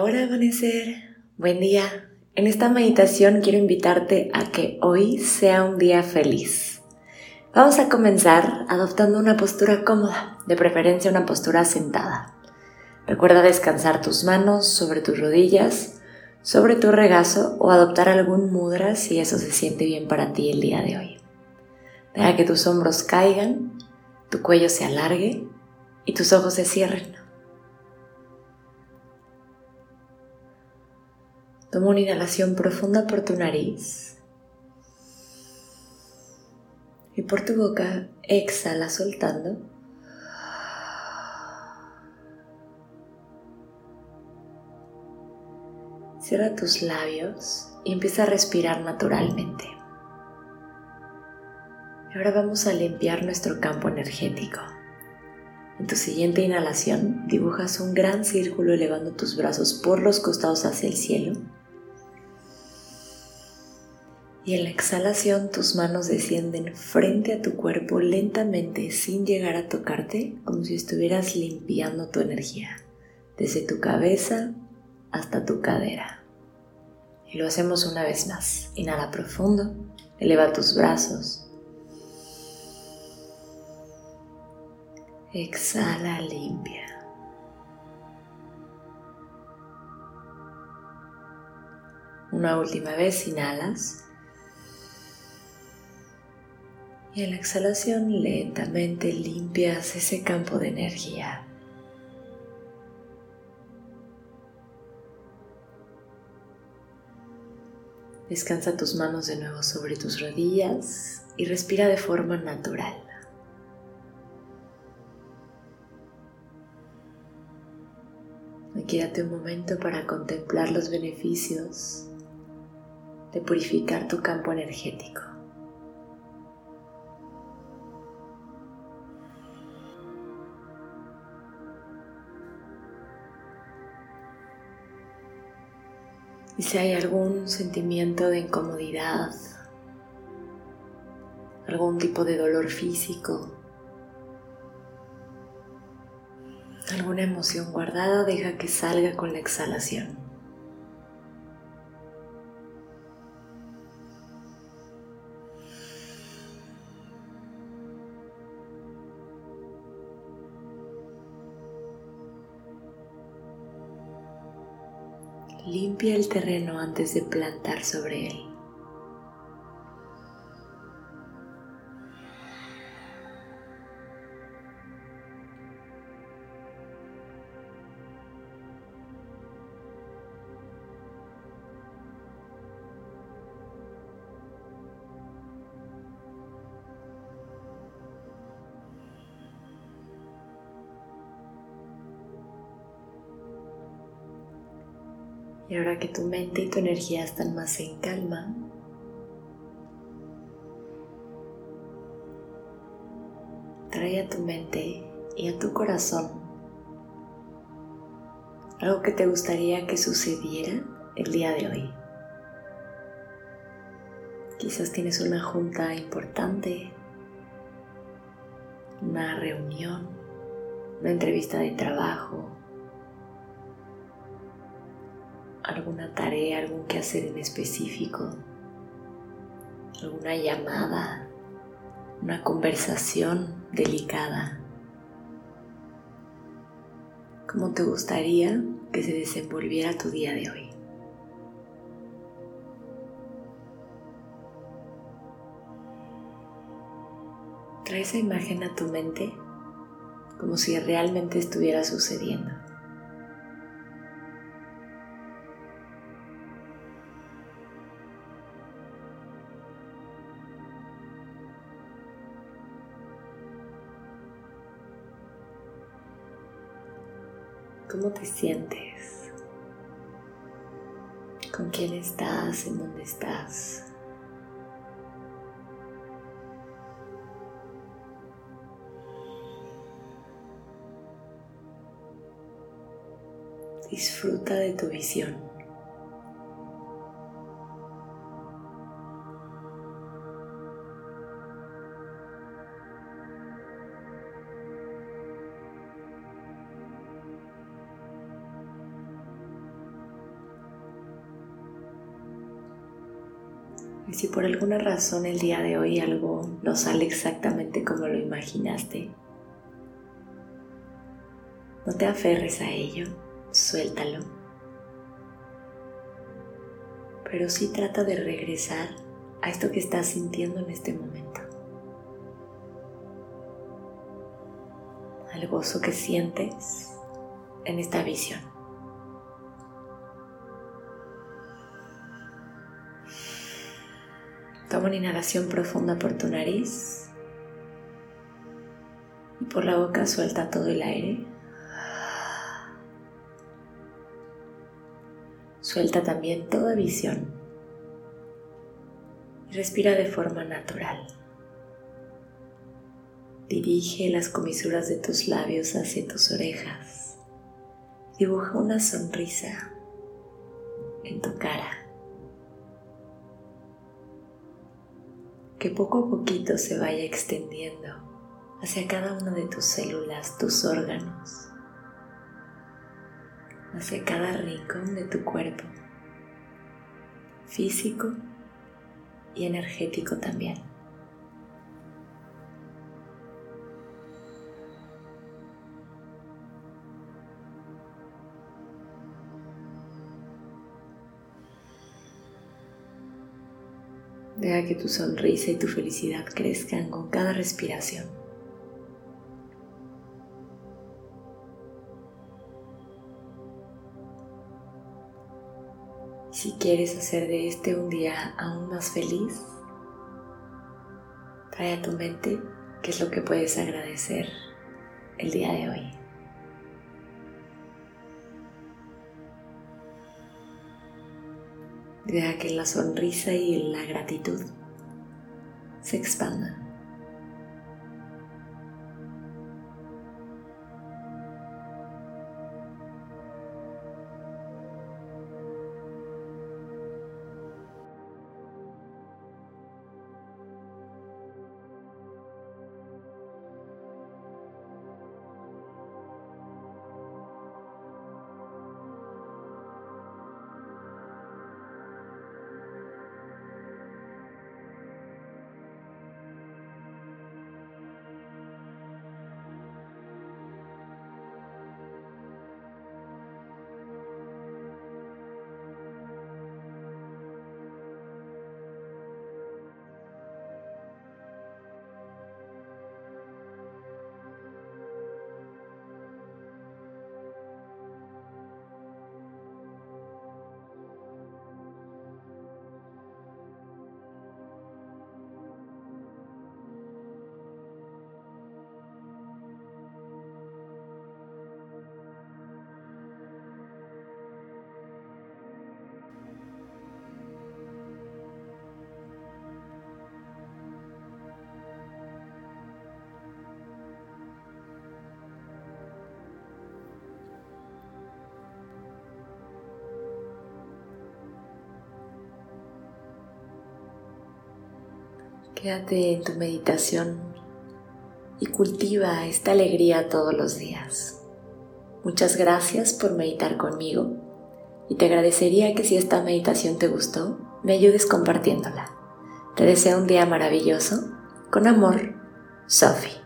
Hola amanecer. Buen día. En esta meditación quiero invitarte a que hoy sea un día feliz. Vamos a comenzar adoptando una postura cómoda, de preferencia una postura sentada. Recuerda descansar tus manos sobre tus rodillas, sobre tu regazo o adoptar algún mudra si eso se siente bien para ti el día de hoy. Deja que tus hombros caigan, tu cuello se alargue y tus ojos se cierren. Toma una inhalación profunda por tu nariz. Y por tu boca exhala soltando. Cierra tus labios y empieza a respirar naturalmente. Ahora vamos a limpiar nuestro campo energético. En tu siguiente inhalación dibujas un gran círculo elevando tus brazos por los costados hacia el cielo y en la exhalación tus manos descienden frente a tu cuerpo lentamente sin llegar a tocarte, como si estuvieras limpiando tu energía, desde tu cabeza hasta tu cadera. Y lo hacemos una vez más. Inhala profundo, eleva tus brazos. Exhala limpia. Una última vez inhalas. Y en la exhalación lentamente limpias ese campo de energía. Descansa tus manos de nuevo sobre tus rodillas y respira de forma natural. Aquí un momento para contemplar los beneficios de purificar tu campo energético. Y si hay algún sentimiento de incomodidad, algún tipo de dolor físico, alguna emoción guardada, deja que salga con la exhalación. Limpia el terreno antes de plantar sobre él. Y ahora que tu mente y tu energía están más en calma, trae a tu mente y a tu corazón algo que te gustaría que sucediera el día de hoy. Quizás tienes una junta importante, una reunión, una entrevista de trabajo, alguna tarea, algún quehacer en específico, alguna llamada, una conversación delicada. ¿Cómo te gustaría que se desenvolviera tu día de hoy? Trae esa imagen a tu mente como si realmente estuviera sucediendo. ¿Cómo te sientes? ¿Con quién estás? ¿En dónde estás? Disfruta de tu visión. Si por alguna razón el día de hoy algo no sale exactamente como lo imaginaste, no te aferres a ello, suéltalo. Pero sí trata de regresar a esto que estás sintiendo en este momento. Al gozo que sientes en esta visión. Toma una inhalación profunda por tu nariz y por la boca suelta todo el aire. Suelta también toda visión y respira de forma natural. Dirige las comisuras de tus labios hacia tus orejas. Dibuja una sonrisa en tu cara. Que poco a poquito se vaya extendiendo hacia cada una de tus células, tus órganos hacia cada rincón de tu cuerpo, físico y energético también. Deja que tu sonrisa y tu felicidad crezcan con cada respiración. Si quieres hacer de este un día aún más feliz, trae a tu mente qué es lo que puedes agradecer el día de hoy. Deja que la sonrisa y la gratitud se expandan. Quédate en tu meditación y cultiva esta alegría todos los días. Muchas gracias por meditar conmigo y te agradecería que si esta meditación te gustó, me ayudes compartiéndola. Te deseo un día maravilloso. Con amor, Sophie.